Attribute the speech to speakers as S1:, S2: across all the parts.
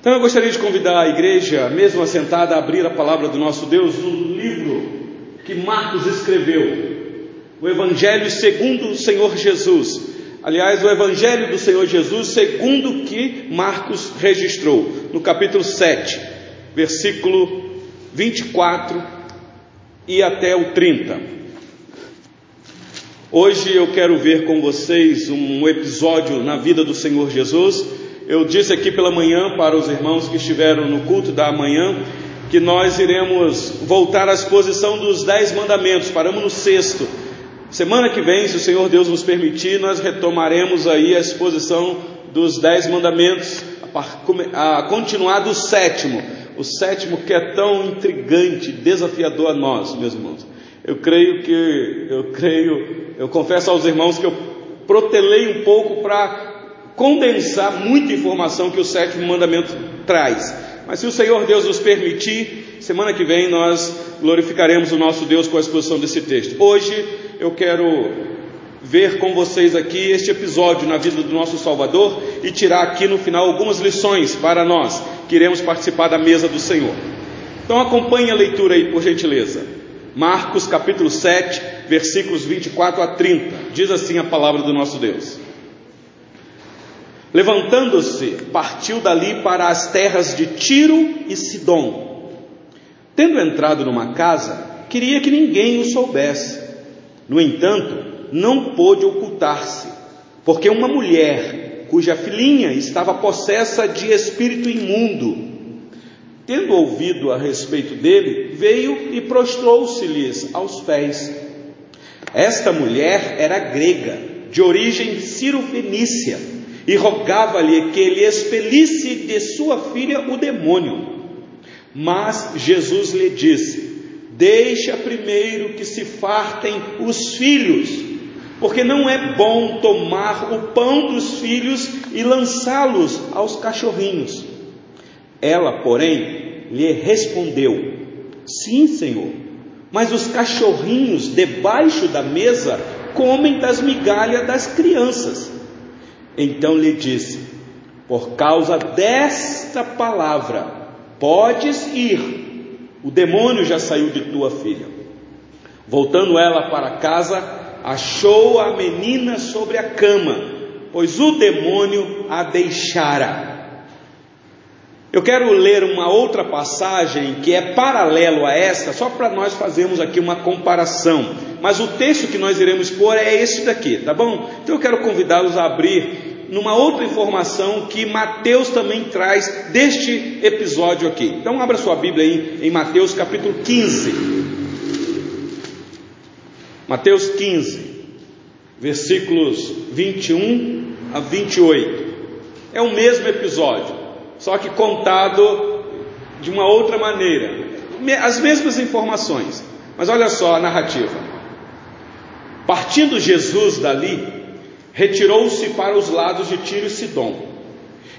S1: Então eu gostaria de convidar a igreja, mesmo assentada, a abrir a palavra do nosso Deus no livro que Marcos escreveu, o Evangelho segundo o Senhor Jesus. Aliás, o Evangelho do Senhor Jesus segundo que Marcos registrou, no capítulo 7, versículo 24 e até o 30. Hoje eu quero ver com vocês um episódio na vida do Senhor Jesus eu disse aqui pela manhã para os irmãos que estiveram no culto da manhã que nós iremos voltar à exposição dos dez mandamentos, paramos no sexto. Semana que vem, se o Senhor Deus nos permitir, nós retomaremos aí a exposição dos dez mandamentos, a continuar do sétimo, o sétimo que é tão intrigante, desafiador a nós, meus irmãos. Eu creio que, eu creio, eu confesso aos irmãos que eu protelei um pouco para condensar muita informação que o sétimo mandamento traz. Mas se o Senhor Deus nos permitir, semana que vem nós glorificaremos o nosso Deus com a exposição desse texto. Hoje eu quero ver com vocês aqui este episódio na vida do nosso Salvador e tirar aqui no final algumas lições para nós que iremos participar da mesa do Senhor. Então acompanhe a leitura aí, por gentileza. Marcos capítulo 7, versículos 24 a 30. Diz assim a palavra do nosso Deus. Levantando-se, partiu dali para as terras de Tiro e Sidom. Tendo entrado numa casa, queria que ninguém o soubesse. No entanto, não pôde ocultar-se, porque uma mulher, cuja filhinha estava possessa de espírito imundo, tendo ouvido a respeito dele, veio e prostrou-se-lhes aos pés. Esta mulher era grega, de origem ciro-fenícia e rogava-lhe que ele expelisse de sua filha o demônio. Mas Jesus lhe disse: Deixa primeiro que se fartem os filhos, porque não é bom tomar o pão dos filhos e lançá-los aos cachorrinhos. Ela, porém, lhe respondeu: Sim, Senhor, mas os cachorrinhos debaixo da mesa comem das migalhas das crianças. Então lhe disse: Por causa desta palavra, podes ir, o demônio já saiu de tua filha. Voltando ela para casa, achou a menina sobre a cama, pois o demônio a deixara. Eu quero ler uma outra passagem que é paralelo a esta, só para nós fazermos aqui uma comparação. Mas o texto que nós iremos pôr é esse daqui, tá bom? Então eu quero convidá-los a abrir numa outra informação que Mateus também traz deste episódio aqui. Então, abra sua Bíblia aí em Mateus capítulo 15. Mateus 15, versículos 21 a 28. É o mesmo episódio, só que contado de uma outra maneira. As mesmas informações, mas olha só a narrativa. Partindo Jesus dali, retirou-se para os lados de Tiro e Sidom.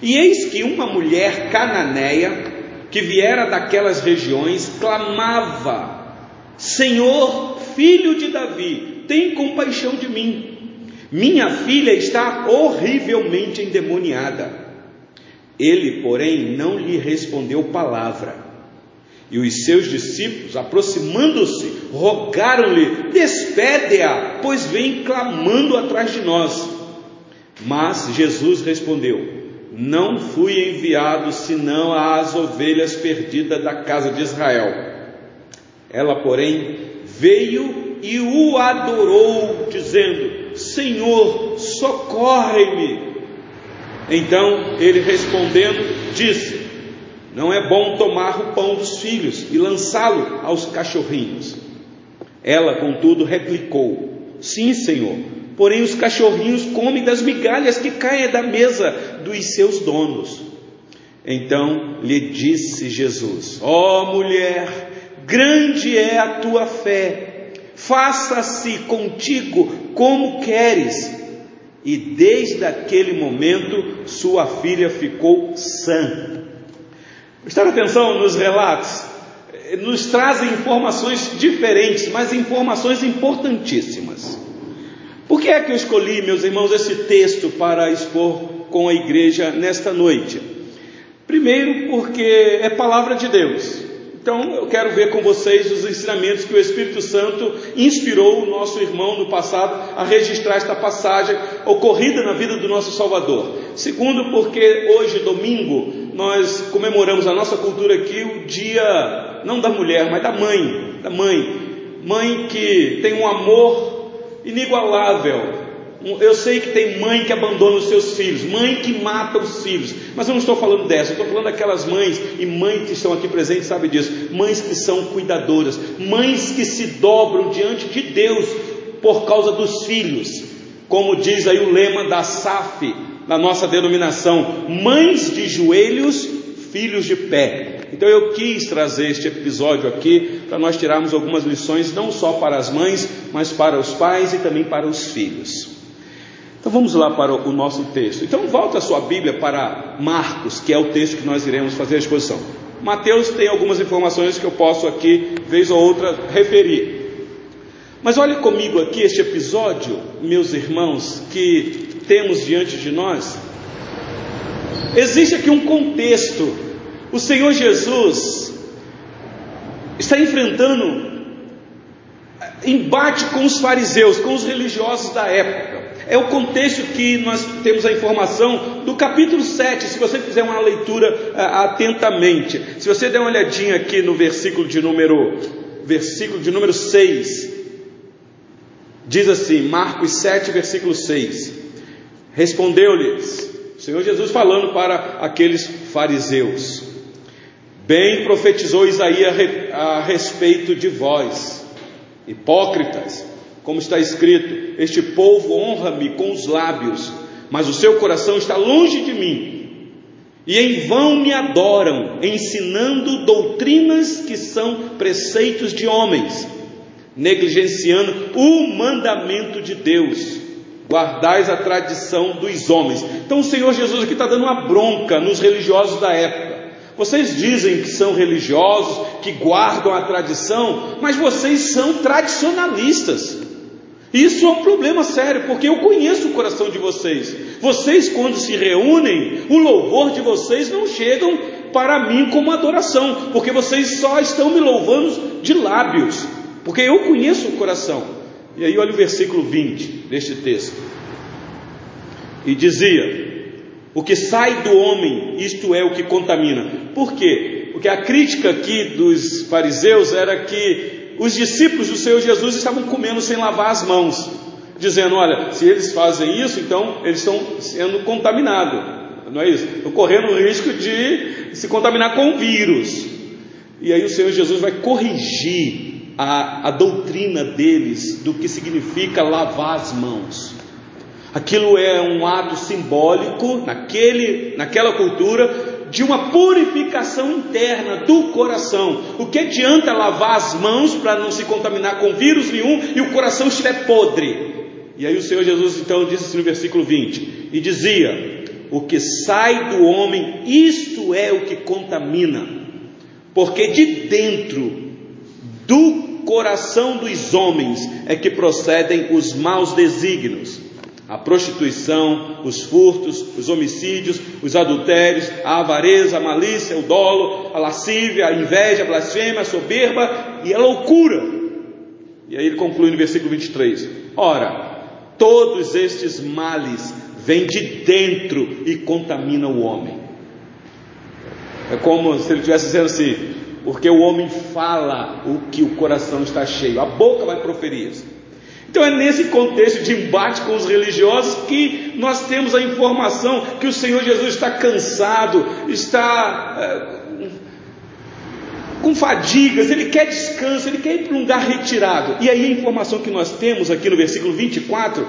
S1: E eis que uma mulher cananeia, que viera daquelas regiões, clamava: Senhor, filho de Davi, tem compaixão de mim. Minha filha está horrivelmente endemoniada. Ele, porém, não lhe respondeu palavra. E os seus discípulos, aproximando-se, rogaram-lhe: Despede-a, pois vem clamando atrás de nós. Mas Jesus respondeu: Não fui enviado senão às ovelhas perdidas da casa de Israel. Ela, porém, veio e o adorou, dizendo: Senhor, socorre-me. Então ele respondendo, disse: não é bom tomar o pão dos filhos e lançá-lo aos cachorrinhos. Ela, contudo, replicou: Sim, Senhor, porém os cachorrinhos comem das migalhas que caem da mesa dos seus donos. Então lhe disse Jesus: Ó oh, mulher, grande é a tua fé, faça-se contigo como queres. E desde aquele momento sua filha ficou sã Prestar atenção nos relatos, nos trazem informações diferentes, mas informações importantíssimas. Por que é que eu escolhi, meus irmãos, esse texto para expor com a igreja nesta noite? Primeiro, porque é palavra de Deus. Então, eu quero ver com vocês os ensinamentos que o Espírito Santo inspirou o nosso irmão no passado a registrar esta passagem ocorrida na vida do nosso Salvador. Segundo, porque hoje, domingo, nós comemoramos a nossa cultura aqui o dia, não da mulher, mas da mãe, da mãe. Mãe que tem um amor inigualável. Eu sei que tem mãe que abandona os seus filhos, mãe que mata os filhos, mas eu não estou falando dessa, eu estou falando daquelas mães, e mães que estão aqui presentes sabem disso, mães que são cuidadoras, mães que se dobram diante de Deus por causa dos filhos, como diz aí o lema da SAF, na nossa denominação, mães de joelhos, filhos de pé. Então eu quis trazer este episódio aqui para nós tirarmos algumas lições, não só para as mães, mas para os pais e também para os filhos. Então vamos lá para o nosso texto. Então volta a sua Bíblia para Marcos, que é o texto que nós iremos fazer a exposição. Mateus tem algumas informações que eu posso aqui, vez ou outra, referir. Mas olhe comigo aqui este episódio, meus irmãos, que temos diante de nós. Existe aqui um contexto. O Senhor Jesus está enfrentando embate com os fariseus, com os religiosos da época. É o contexto que nós temos a informação do capítulo 7, se você fizer uma leitura uh, atentamente. Se você der uma olhadinha aqui no versículo de número versículo de número 6, diz assim, Marcos 7, versículo 6. Respondeu-lhes, o Senhor Jesus falando para aqueles fariseus: Bem profetizou Isaías a respeito de vós, hipócritas, como está escrito: Este povo honra-me com os lábios, mas o seu coração está longe de mim. E em vão me adoram, ensinando doutrinas que são preceitos de homens, negligenciando o mandamento de Deus. Guardais a tradição dos homens. Então o Senhor Jesus aqui está dando uma bronca nos religiosos da época. Vocês dizem que são religiosos, que guardam a tradição, mas vocês são tradicionalistas. Isso é um problema sério, porque eu conheço o coração de vocês. Vocês, quando se reúnem, o louvor de vocês não chegam para mim como adoração, porque vocês só estão me louvando de lábios, porque eu conheço o coração. E aí, olha o versículo 20 deste texto. E dizia: O que sai do homem, isto é o que contamina. Por quê? Porque a crítica aqui dos fariseus era que os discípulos do Senhor Jesus estavam comendo sem lavar as mãos, dizendo: Olha, se eles fazem isso, então eles estão sendo contaminados, não é isso? Estão correndo o risco de se contaminar com vírus. E aí o Senhor Jesus vai corrigir a, a doutrina deles do que significa lavar as mãos. Aquilo é um ato simbólico naquele, naquela cultura de uma purificação interna do coração. O que adianta lavar as mãos para não se contaminar com vírus nenhum e o coração estiver podre? E aí o Senhor Jesus então disse assim no versículo 20: E dizia: O que sai do homem, isto é o que contamina, porque de dentro do coração dos homens é que procedem os maus desígnios a prostituição, os furtos, os homicídios, os adultérios, a avareza, a malícia, o dolo, a lascívia, a inveja, a blasfêmia, a soberba e a loucura. E aí ele conclui no versículo 23: Ora, todos estes males vêm de dentro e contaminam o homem. É como se ele estivesse dizendo assim: porque o homem fala o que o coração está cheio, a boca vai proferir isso. Então é nesse contexto de embate com os religiosos que nós temos a informação que o Senhor Jesus está cansado, está é, com fadigas, ele quer descanso, ele quer ir para um lugar retirado. E aí a informação que nós temos aqui no versículo 24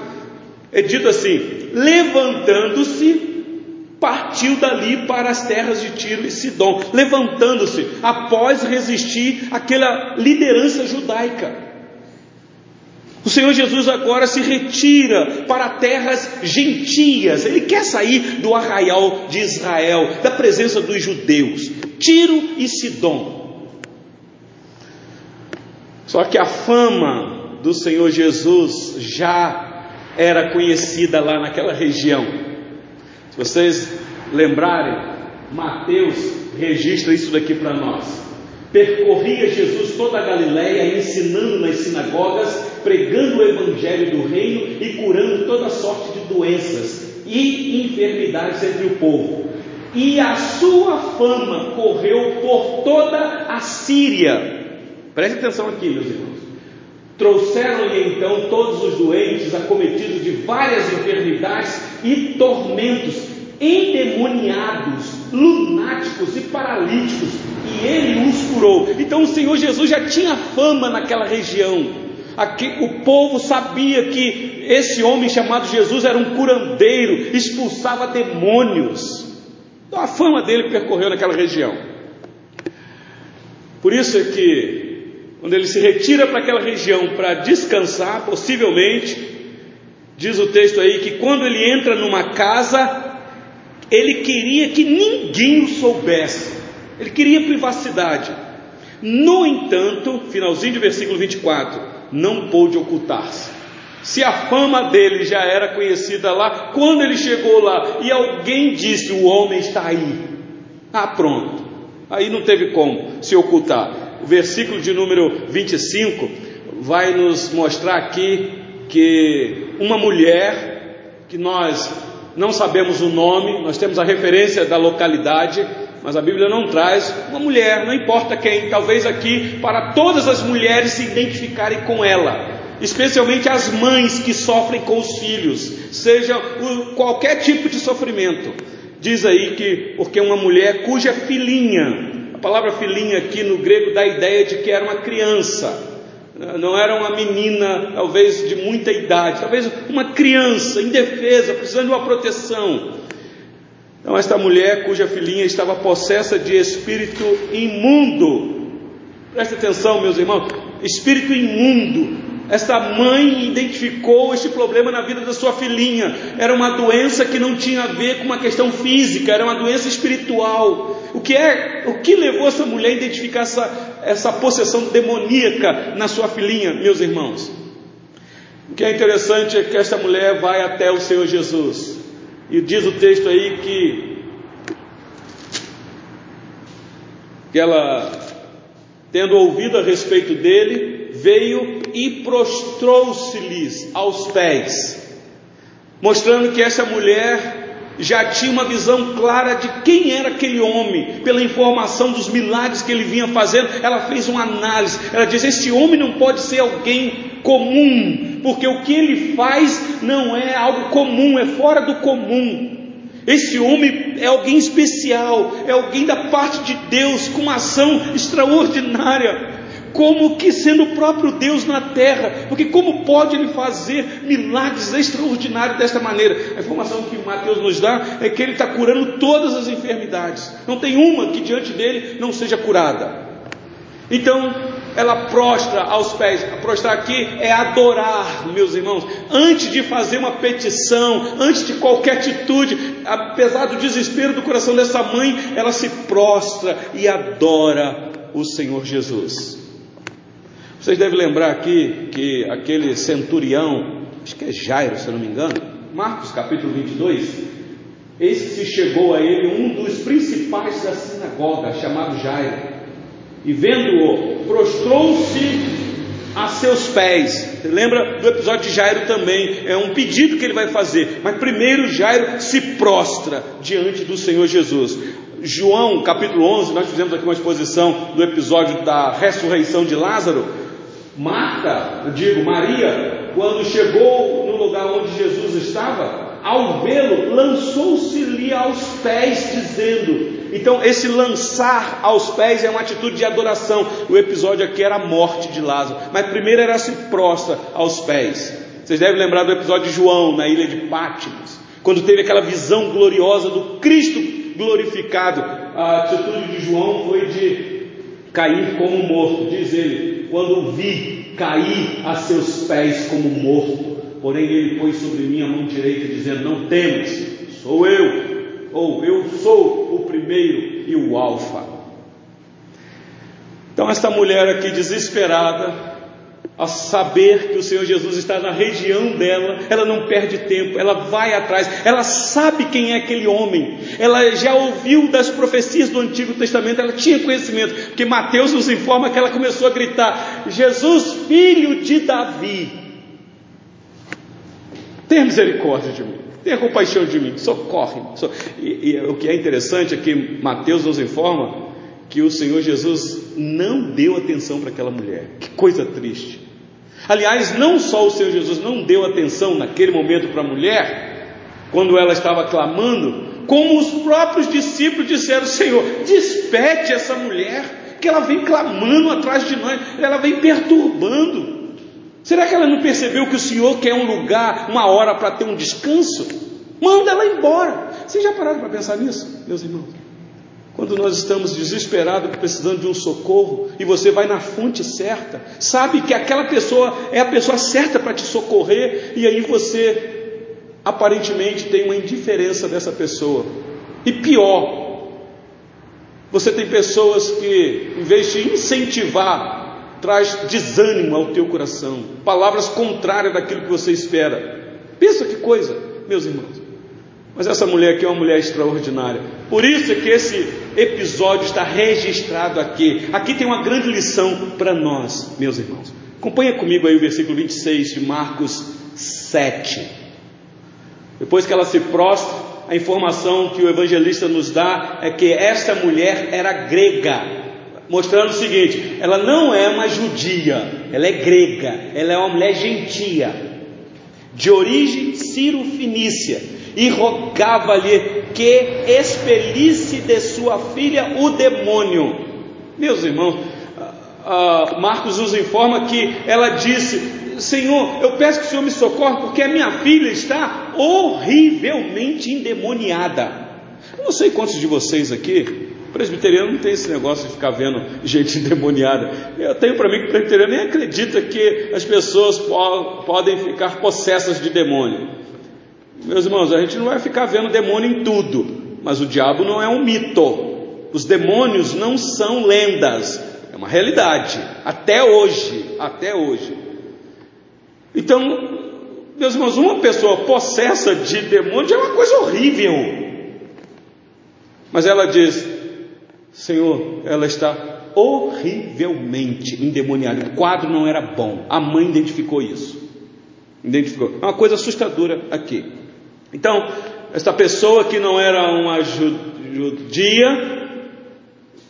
S1: é dito assim: levantando-se, partiu dali para as terras de Tiro e Sidom, levantando-se após resistir àquela liderança judaica. O Senhor Jesus agora se retira para terras gentias, ele quer sair do arraial de Israel, da presença dos judeus, Tiro e Sidom. Só que a fama do Senhor Jesus já era conhecida lá naquela região. Se vocês lembrarem, Mateus registra isso daqui para nós. Percorria Jesus toda a Galiléia, ensinando nas sinagogas, pregando o evangelho do reino e curando toda sorte de doenças e enfermidades entre o povo. E a sua fama correu por toda a Síria. Preste atenção aqui, meus irmãos. Trouxeram-lhe então todos os doentes, acometidos de várias enfermidades e tormentos, endemoniados, lunáticos e paralíticos, e ele os curou. Então o Senhor Jesus já tinha fama naquela região. Aqui, o povo sabia que esse homem chamado Jesus era um curandeiro, expulsava demônios. Então a fama dele percorreu naquela região. Por isso é que, quando ele se retira para aquela região para descansar, possivelmente, diz o texto aí que quando ele entra numa casa, ele queria que ninguém o soubesse, ele queria privacidade. No entanto, finalzinho de versículo 24, não pôde ocultar-se. Se a fama dele já era conhecida lá, quando ele chegou lá e alguém disse: O homem está aí. Ah, pronto. Aí não teve como se ocultar. O versículo de número 25 vai nos mostrar aqui que uma mulher que nós não sabemos o nome, nós temos a referência da localidade, mas a Bíblia não traz uma mulher, não importa quem, talvez aqui para todas as mulheres se identificarem com ela, especialmente as mães que sofrem com os filhos, seja qualquer tipo de sofrimento. Diz aí que porque uma mulher cuja filhinha, a palavra filhinha aqui no grego dá a ideia de que era uma criança, não era uma menina, talvez de muita idade, talvez uma criança indefesa, precisando de uma proteção. Então, esta mulher cuja filhinha estava possessa de espírito imundo, preste atenção, meus irmãos, espírito imundo. Esta mãe identificou este problema na vida da sua filhinha. Era uma doença que não tinha a ver com uma questão física, era uma doença espiritual. O que é, o que levou essa mulher a identificar essa, essa possessão demoníaca na sua filhinha, meus irmãos? O que é interessante é que essa mulher vai até o Senhor Jesus. E diz o texto aí que que ela tendo ouvido a respeito dele, veio e prostrou-se-lhes aos pés, mostrando que essa mulher já tinha uma visão clara de quem era aquele homem, pela informação dos milagres que ele vinha fazendo, ela fez uma análise. Ela diz: Esse homem não pode ser alguém comum, porque o que ele faz não é algo comum, é fora do comum. Esse homem é alguém especial, é alguém da parte de Deus, com uma ação extraordinária como que sendo o próprio Deus na terra, porque como pode ele fazer milagres extraordinários desta maneira? A informação que Mateus nos dá é que ele está curando todas as enfermidades, não tem uma que diante dele não seja curada. Então, ela prostra aos pés. Prostrar aqui é adorar, meus irmãos. Antes de fazer uma petição, antes de qualquer atitude, apesar do desespero do coração dessa mãe, ela se prostra e adora o Senhor Jesus. Vocês devem lembrar aqui que aquele centurião, acho que é Jairo, se não me engano, Marcos capítulo 22, eis que se chegou a ele um dos principais da sinagoga, chamado Jairo, e vendo-o, prostrou-se a seus pés. Lembra do episódio de Jairo também? É um pedido que ele vai fazer, mas primeiro Jairo se prostra diante do Senhor Jesus. João capítulo 11, nós fizemos aqui uma exposição do episódio da ressurreição de Lázaro. Marta, eu digo Maria, quando chegou no lugar onde Jesus estava, ao vê-lo, lançou-se-lhe aos pés, dizendo. Então, esse lançar aos pés é uma atitude de adoração. O episódio aqui era a morte de Lázaro, mas primeiro era se prostra aos pés. Vocês devem lembrar do episódio de João na ilha de Patmos, quando teve aquela visão gloriosa do Cristo glorificado. A atitude de João foi de cair como morto, diz ele quando vi, caí a seus pés como morto. Porém, ele pôs sobre mim a mão direita, dizendo: Não temas, sou eu, ou eu sou o primeiro e o Alfa. Então, esta mulher aqui desesperada, a saber que o Senhor Jesus está na região dela, ela não perde tempo, ela vai atrás, ela sabe quem é aquele homem, ela já ouviu das profecias do Antigo Testamento, ela tinha conhecimento, porque Mateus nos informa que ela começou a gritar: Jesus, filho de Davi, tenha misericórdia de mim. Tenha compaixão de mim, socorre. E, e o que é interessante é que Mateus nos informa que o Senhor Jesus não deu atenção para aquela mulher. Que coisa triste. Aliás, não só o Senhor Jesus não deu atenção naquele momento para a mulher, quando ela estava clamando, como os próprios discípulos disseram: Senhor, despete essa mulher, que ela vem clamando atrás de nós, ela vem perturbando. Será que ela não percebeu que o Senhor quer um lugar, uma hora para ter um descanso? Manda ela embora. Vocês já pararam para pensar nisso, meus irmãos? Quando nós estamos desesperados, precisando de um socorro, e você vai na fonte certa, sabe que aquela pessoa é a pessoa certa para te socorrer, e aí você aparentemente tem uma indiferença dessa pessoa. E pior, você tem pessoas que, em vez de incentivar, traz desânimo ao teu coração, palavras contrárias daquilo que você espera. Pensa que coisa, meus irmãos. Mas essa mulher aqui é uma mulher extraordinária. Por isso é que esse episódio está registrado aqui. Aqui tem uma grande lição para nós, meus irmãos. Acompanha comigo aí o versículo 26 de Marcos 7. Depois que ela se prostra, a informação que o evangelista nos dá é que esta mulher era grega, mostrando o seguinte: ela não é uma judia, ela é grega, ela é uma mulher gentia, de origem ciro-fenícia e rogava-lhe que expelisse de sua filha o demônio. Meus irmãos, Marcos nos informa que ela disse: Senhor, eu peço que o Senhor me socorra porque a minha filha está horrivelmente endemoniada. Eu não sei quantos de vocês aqui, presbiteriano não tem esse negócio de ficar vendo gente endemoniada. Eu tenho para mim que o presbiteriano nem acredita que as pessoas po podem ficar possessas de demônio. Meus irmãos, a gente não vai ficar vendo demônio em tudo, mas o diabo não é um mito. Os demônios não são lendas, é uma realidade, até hoje, até hoje. Então, meus irmãos, uma pessoa possessa de demônio é uma coisa horrível. Mas ela diz: Senhor, ela está horrivelmente endemoniada. O quadro não era bom. A mãe identificou isso. Identificou. É uma coisa assustadora aqui. Então, esta pessoa que não era uma judia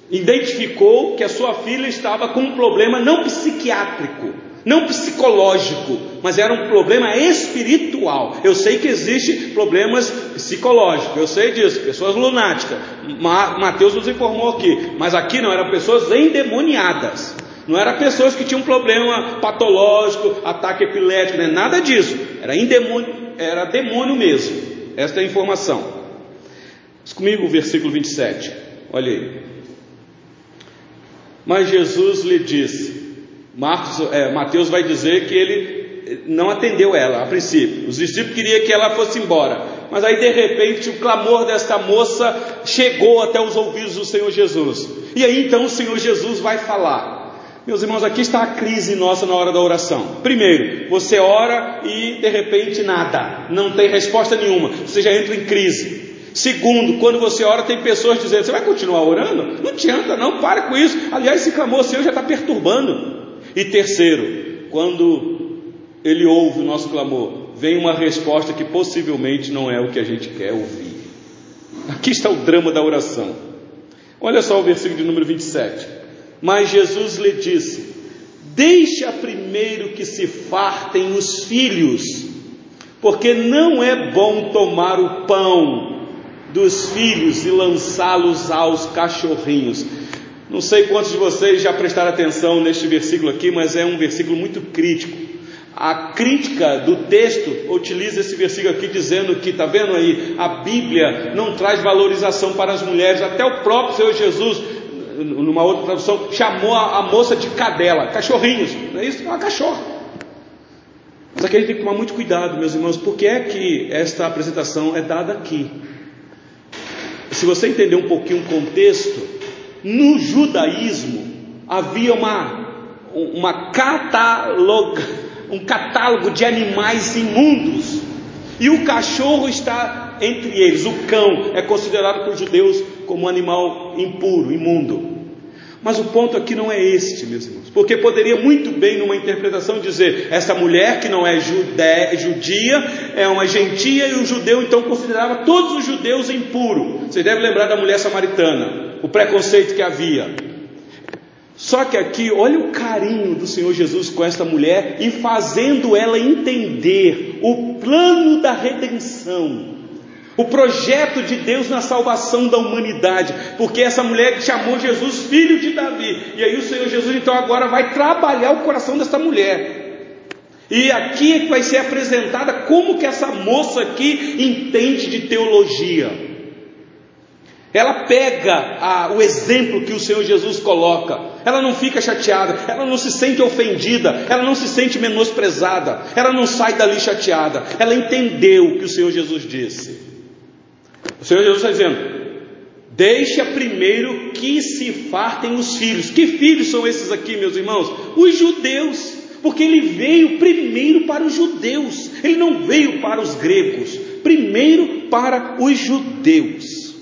S1: identificou que a sua filha estava com um problema não psiquiátrico, não psicológico, mas era um problema espiritual. Eu sei que existe problemas psicológicos, eu sei disso, pessoas lunáticas. Mateus nos informou aqui, mas aqui não eram pessoas endemoniadas. Não eram pessoas que tinham problema patológico, ataque epilético, né? nada disso. Era, indemônio, era demônio mesmo. Esta é a informação. Diz comigo o versículo 27. Olha aí. Mas Jesus lhe disse, Marcos, é, Mateus vai dizer que ele não atendeu ela a princípio. Os discípulos queriam que ela fosse embora. Mas aí de repente o clamor desta moça chegou até os ouvidos do Senhor Jesus. E aí então o Senhor Jesus vai falar. Meus irmãos, aqui está a crise nossa na hora da oração. Primeiro, você ora e de repente nada, não tem resposta nenhuma, você já entra em crise. Segundo, quando você ora, tem pessoas dizendo: Você vai continuar orando? Não adianta, não, pare com isso. Aliás, esse clamor seu já está perturbando. E terceiro, quando ele ouve o nosso clamor, vem uma resposta que possivelmente não é o que a gente quer ouvir. Aqui está o drama da oração. Olha só o versículo de número 27. Mas Jesus lhe disse: Deixa primeiro que se fartem os filhos, porque não é bom tomar o pão dos filhos e lançá-los aos cachorrinhos. Não sei quantos de vocês já prestaram atenção neste versículo aqui, mas é um versículo muito crítico. A crítica do texto utiliza esse versículo aqui dizendo que, está vendo aí, a Bíblia não traz valorização para as mulheres. Até o próprio Senhor Jesus numa outra tradução, chamou a, a moça de cadela, cachorrinhos, não é isso? É uma cachorra. Mas aqui a gente tem que tomar muito cuidado, meus irmãos, porque é que esta apresentação é dada aqui. Se você entender um pouquinho o contexto, no judaísmo havia uma, uma cataloga, um catálogo de animais imundos. E o cachorro está entre eles. O cão é considerado por judeus como um animal impuro, imundo. Mas o ponto aqui não é este, meus irmãos, porque poderia muito bem, numa interpretação, dizer: essa mulher que não é judé, judia, é uma gentia, e o judeu então considerava todos os judeus impuros. Vocês devem lembrar da mulher samaritana, o preconceito que havia. Só que aqui, olha o carinho do Senhor Jesus com esta mulher e fazendo ela entender o plano da redenção. O projeto de Deus na salvação da humanidade, porque essa mulher chamou Jesus filho de Davi, e aí o Senhor Jesus então agora vai trabalhar o coração dessa mulher. E aqui é que vai ser apresentada como que essa moça aqui entende de teologia. Ela pega a, o exemplo que o Senhor Jesus coloca, ela não fica chateada, ela não se sente ofendida, ela não se sente menosprezada, ela não sai dali chateada, ela entendeu o que o Senhor Jesus disse. O Senhor Jesus está dizendo: Deixa primeiro que se fartem os filhos. Que filhos são esses aqui, meus irmãos? Os judeus. Porque ele veio primeiro para os judeus, ele não veio para os gregos, primeiro para os judeus.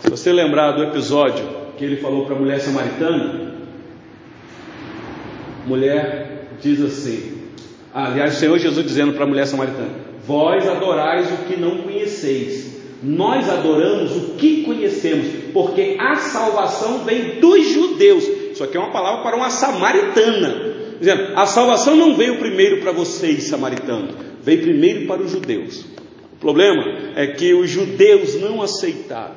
S1: Se você lembrar do episódio que ele falou para a mulher samaritana, mulher diz assim: aliás, o Senhor Jesus dizendo para a mulher samaritana: Vós adorais o que não conheceis. Nós adoramos o que conhecemos, porque a salvação vem dos judeus. Isso aqui é uma palavra para uma samaritana. Dizendo, a salvação não veio primeiro para vocês, samaritanos, veio primeiro para os judeus. O problema é que os judeus não aceitaram,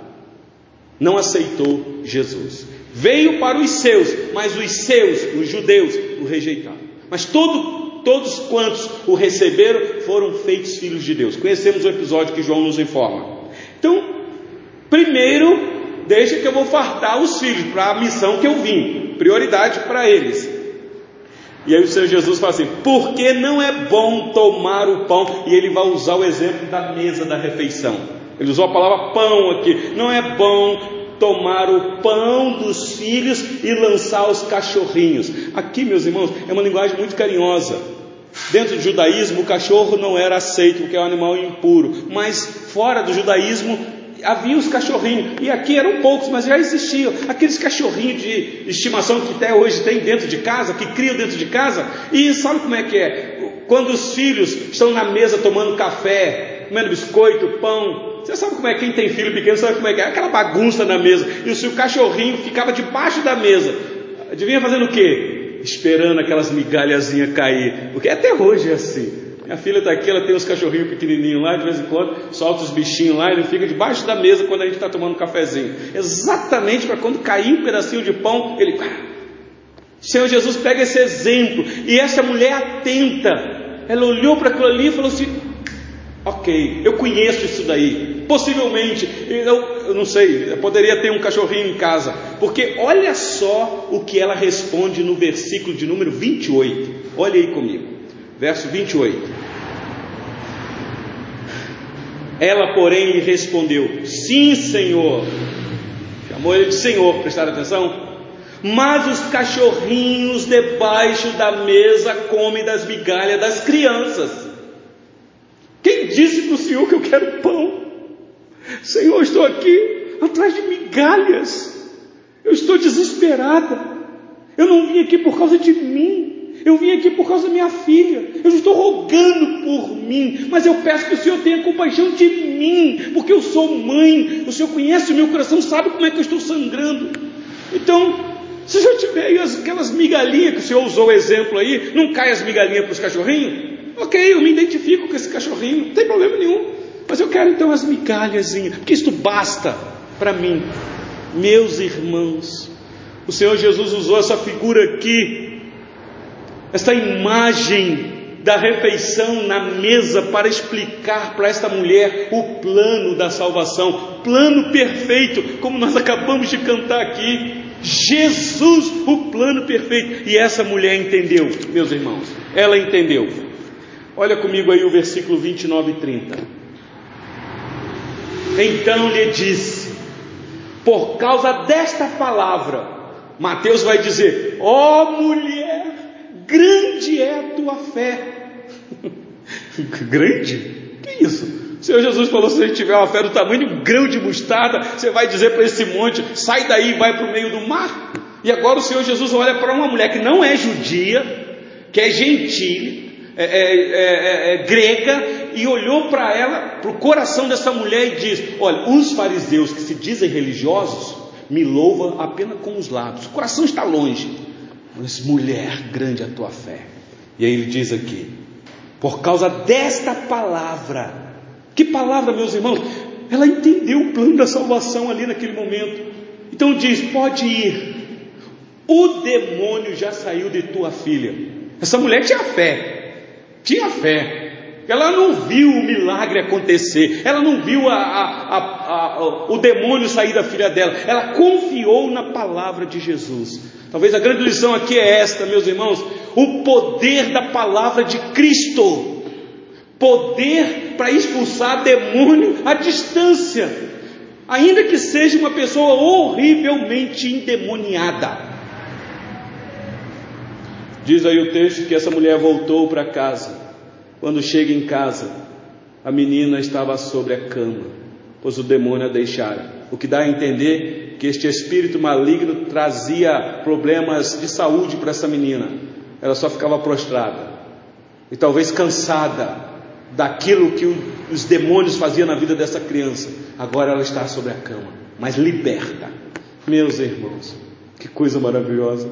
S1: não aceitou Jesus. Veio para os seus, mas os seus, os judeus, o rejeitaram. Mas todo todos quantos o receberam foram feitos filhos de Deus. Conhecemos o episódio que João nos informa. Então, primeiro, deixa que eu vou fartar os filhos para a missão que eu vim, prioridade para eles. E aí o Senhor Jesus fala assim: porque não é bom tomar o pão, e ele vai usar o exemplo da mesa da refeição. Ele usou a palavra pão aqui. Não é bom tomar o pão dos filhos e lançar os cachorrinhos. Aqui, meus irmãos, é uma linguagem muito carinhosa. Dentro do judaísmo, o cachorro não era aceito porque é um animal impuro, mas fora do judaísmo havia os cachorrinhos, e aqui eram poucos, mas já existiam aqueles cachorrinhos de estimação que até hoje tem dentro de casa, que criam dentro de casa, e sabe como é que é? Quando os filhos estão na mesa tomando café, comendo biscoito, pão, você sabe como é, quem tem filho pequeno sabe como é que é, aquela bagunça na mesa. E o seu cachorrinho ficava debaixo da mesa. Adivinha fazendo o quê? Esperando aquelas migalhazinhas cair. Porque até hoje é assim. Minha filha está aqui, ela tem uns cachorrinhos pequenininhos lá, de vez em quando, solta os bichinhos lá ele fica debaixo da mesa quando a gente está tomando um cafezinho. Exatamente para quando cair um pedacinho de pão, ele. O Senhor Jesus pega esse exemplo e essa mulher atenta, ela olhou para aquilo ali e falou assim: Ok, eu conheço isso daí. Possivelmente, eu, eu não sei, eu poderia ter um cachorrinho em casa. Porque olha só o que ela responde no versículo de número 28. Olha aí comigo. Verso 28. Ela, porém, lhe respondeu: Sim, Senhor. Chamou ele de Senhor, prestaram atenção? Mas os cachorrinhos debaixo da mesa comem das migalhas das crianças. Disse para o Senhor que eu quero pão? Senhor, estou aqui atrás de migalhas. Eu estou desesperada. Eu não vim aqui por causa de mim. Eu vim aqui por causa da minha filha. Eu estou rogando por mim. Mas eu peço que o Senhor tenha compaixão de mim. Porque eu sou mãe. O Senhor conhece o meu coração, sabe como é que eu estou sangrando. Então, se já tiver aí aquelas migalhinhas que o Senhor usou o exemplo aí, não cai as migalhinhas para os cachorrinhos? Ok, eu me identifico com esse cachorrinho, não tem problema nenhum. Mas eu quero então as migalhazinhas, porque isto basta para mim. Meus irmãos, o Senhor Jesus usou essa figura aqui, esta imagem da refeição na mesa para explicar para esta mulher o plano da salvação, plano perfeito, como nós acabamos de cantar aqui. Jesus, o plano perfeito. E essa mulher entendeu, meus irmãos, ela entendeu. Olha comigo aí o versículo 29 e 30. Então lhe disse: Por causa desta palavra, Mateus vai dizer: Ó oh, mulher, grande é a tua fé. grande? Que isso? O Senhor Jesus falou: se gente tiver uma fé do tamanho de um grão de mostarda, você vai dizer para esse monte: sai daí e vai para o meio do mar. E agora o Senhor Jesus olha para uma mulher que não é judia, que é gentil, é, é, é, é grega, e olhou para ela, para o coração dessa mulher e diz: Olha, os fariseus que se dizem religiosos me louvam apenas com os lábios, o coração está longe, mas mulher, grande a tua fé. E aí ele diz aqui: Por causa desta palavra, que palavra, meus irmãos? Ela entendeu o plano da salvação ali naquele momento. Então diz: Pode ir, o demônio já saiu de tua filha. Essa mulher tinha fé, tinha fé. Ela não viu o milagre acontecer, ela não viu a, a, a, o demônio sair da filha dela, ela confiou na palavra de Jesus. Talvez a grande lição aqui é esta, meus irmãos: o poder da palavra de Cristo, poder para expulsar demônio à distância, ainda que seja uma pessoa horrivelmente endemoniada. Diz aí o texto que essa mulher voltou para casa. Quando chega em casa, a menina estava sobre a cama, pois o demônio a deixara. O que dá a entender que este espírito maligno trazia problemas de saúde para essa menina. Ela só ficava prostrada e talvez cansada daquilo que os demônios faziam na vida dessa criança. Agora ela está sobre a cama, mas liberta. Meus irmãos, que coisa maravilhosa.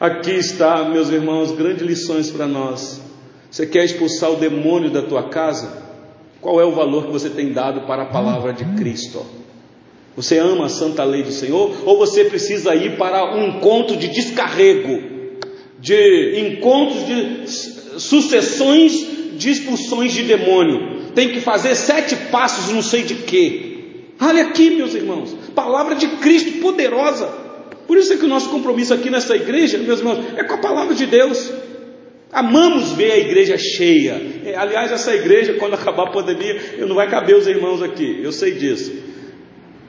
S1: Aqui está, meus irmãos, grandes lições para nós. Você quer expulsar o demônio da tua casa? Qual é o valor que você tem dado para a palavra de Cristo? Você ama a santa lei do Senhor? Ou você precisa ir para um encontro de descarrego, de encontros de sucessões de expulsões de demônio? Tem que fazer sete passos, não sei de quê. Olha aqui, meus irmãos, palavra de Cristo poderosa. Por isso é que o nosso compromisso aqui nessa igreja, meus irmãos, é com a palavra de Deus. Amamos ver a igreja cheia. É, aliás, essa igreja, quando acabar a pandemia, não vai caber os irmãos aqui, eu sei disso.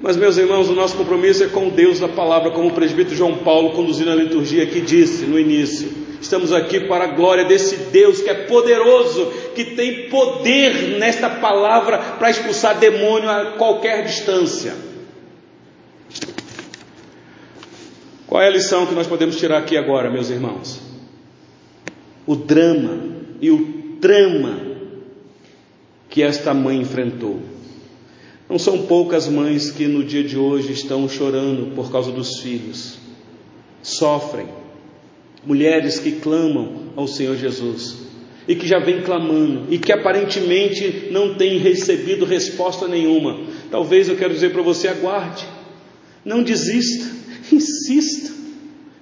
S1: Mas, meus irmãos, o nosso compromisso é com Deus da palavra, como o presbítero João Paulo, conduzindo a liturgia aqui, disse no início. Estamos aqui para a glória desse Deus que é poderoso, que tem poder nesta palavra para expulsar demônio a qualquer distância. Qual é a lição que nós podemos tirar aqui agora, meus irmãos? O drama e o trama que esta mãe enfrentou. Não são poucas mães que no dia de hoje estão chorando por causa dos filhos, sofrem. Mulheres que clamam ao Senhor Jesus e que já vem clamando e que aparentemente não têm recebido resposta nenhuma. Talvez eu quero dizer para você: aguarde, não desista. Insista,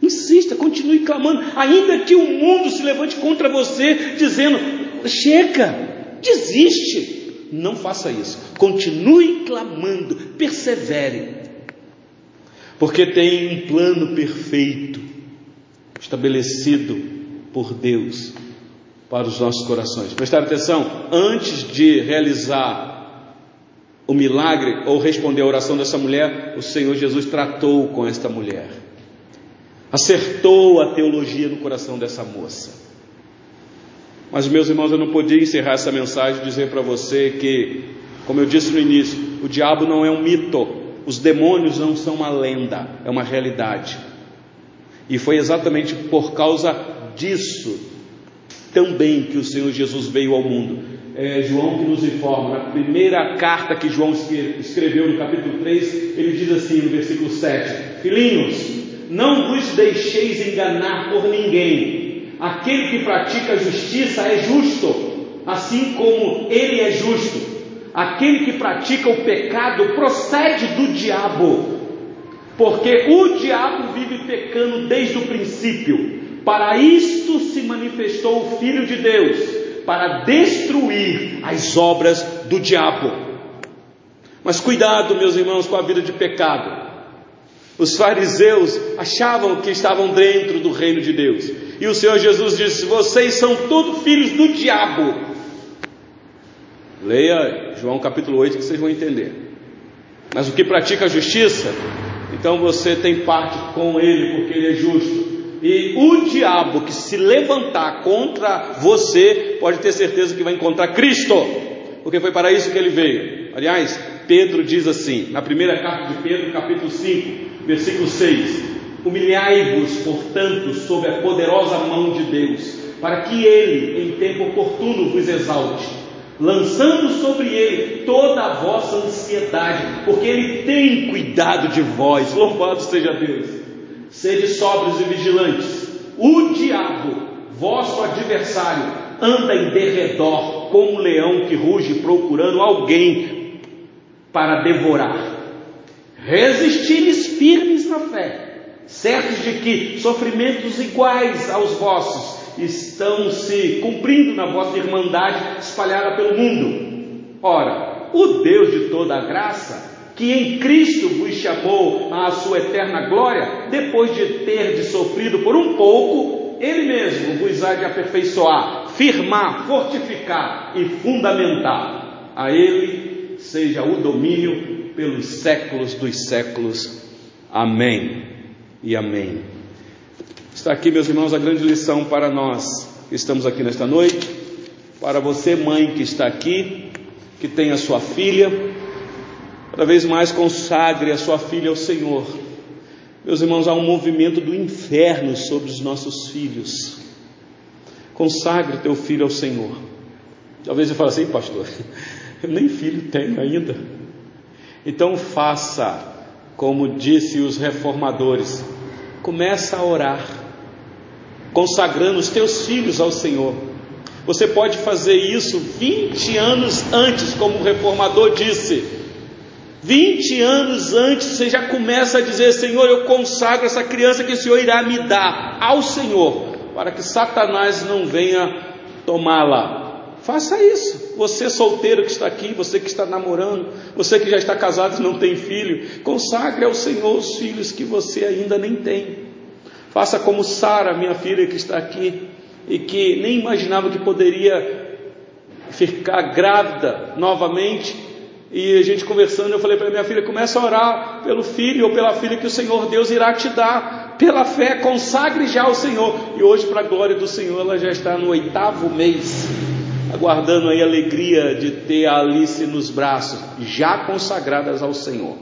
S1: insista, continue clamando, ainda que o mundo se levante contra você, dizendo: chega, desiste. Não faça isso, continue clamando, persevere, porque tem um plano perfeito estabelecido por Deus para os nossos corações. Prestar atenção, antes de realizar o milagre ou responder a oração dessa mulher, o Senhor Jesus tratou com esta mulher, acertou a teologia no coração dessa moça. Mas, meus irmãos, eu não podia encerrar essa mensagem e dizer para você que, como eu disse no início, o diabo não é um mito, os demônios não são uma lenda, é uma realidade. E foi exatamente por causa disso também que o Senhor Jesus veio ao mundo é, João que nos informa, na primeira carta que João escreveu no capítulo 3, ele diz assim no versículo 7: Filhinhos, não vos deixeis enganar por ninguém, aquele que pratica a justiça é justo, assim como ele é justo. Aquele que pratica o pecado procede do diabo, porque o diabo vive pecando desde o princípio. Para isto se manifestou o Filho de Deus para destruir as obras do diabo. Mas cuidado, meus irmãos, com a vida de pecado. Os fariseus achavam que estavam dentro do reino de Deus. E o Senhor Jesus disse: Vocês são todos filhos do diabo. Leia João capítulo 8 que vocês vão entender. Mas o que pratica a justiça Então você tem parte com ele porque ele é justo. E o diabo que se levantar contra você, pode ter certeza que vai encontrar Cristo, porque foi para isso que ele veio. Aliás, Pedro diz assim, na primeira carta de Pedro, capítulo 5, versículo 6: Humilhai-vos, portanto, sob a poderosa mão de Deus, para que ele, em tempo oportuno, vos exalte, lançando sobre ele toda a vossa ansiedade, porque ele tem cuidado de vós. Louvado seja Deus. Sede sóbrios e vigilantes. O diabo, vosso adversário, anda em derredor como um leão que ruge procurando alguém para devorar. Resistir-lhes firmes na fé, certos de que sofrimentos iguais aos vossos estão se cumprindo na vossa irmandade espalhada pelo mundo. Ora, o Deus de toda a graça, que em Cristo vos chamou à sua eterna glória, depois de ter de sofrido por um pouco, Ele mesmo vos há de aperfeiçoar, firmar, fortificar e fundamentar. A Ele seja o domínio pelos séculos dos séculos. Amém e amém. Está aqui, meus irmãos, a grande lição para nós que estamos aqui nesta noite, para você, mãe que está aqui, que tem a sua filha Cada vez mais consagre a sua filha ao Senhor. Meus irmãos, há um movimento do inferno sobre os nossos filhos. Consagre teu filho ao Senhor. Talvez eu fale assim, pastor, eu nem filho tenho ainda. Então faça como disse os reformadores, começa a orar, consagrando os teus filhos ao Senhor. Você pode fazer isso 20 anos antes, como o reformador disse. 20 anos antes você já começa a dizer: Senhor, eu consagro essa criança que o Senhor irá me dar ao Senhor, para que Satanás não venha tomá-la. Faça isso. Você solteiro que está aqui, você que está namorando, você que já está casado e não tem filho, consagre ao Senhor os filhos que você ainda nem tem. Faça como Sara, minha filha que está aqui e que nem imaginava que poderia ficar grávida novamente e a gente conversando, eu falei para minha filha: começa a orar pelo filho ou pela filha que o Senhor Deus irá te dar. Pela fé, consagre já ao Senhor. E hoje, para a glória do Senhor, ela já está no oitavo mês, aguardando aí a alegria de ter a Alice nos braços, já consagradas ao Senhor.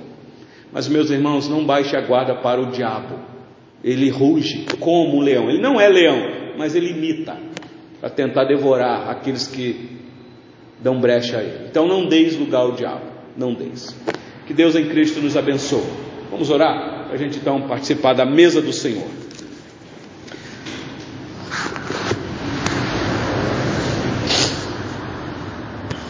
S1: Mas, meus irmãos, não baixe a guarda para o diabo. Ele ruge como um leão. Ele não é leão, mas ele imita para tentar devorar aqueles que dão brecha a ele. Então não deis lugar ao diabo, não deis. Que Deus em Cristo nos abençoe. Vamos orar para a gente então participar da mesa do Senhor.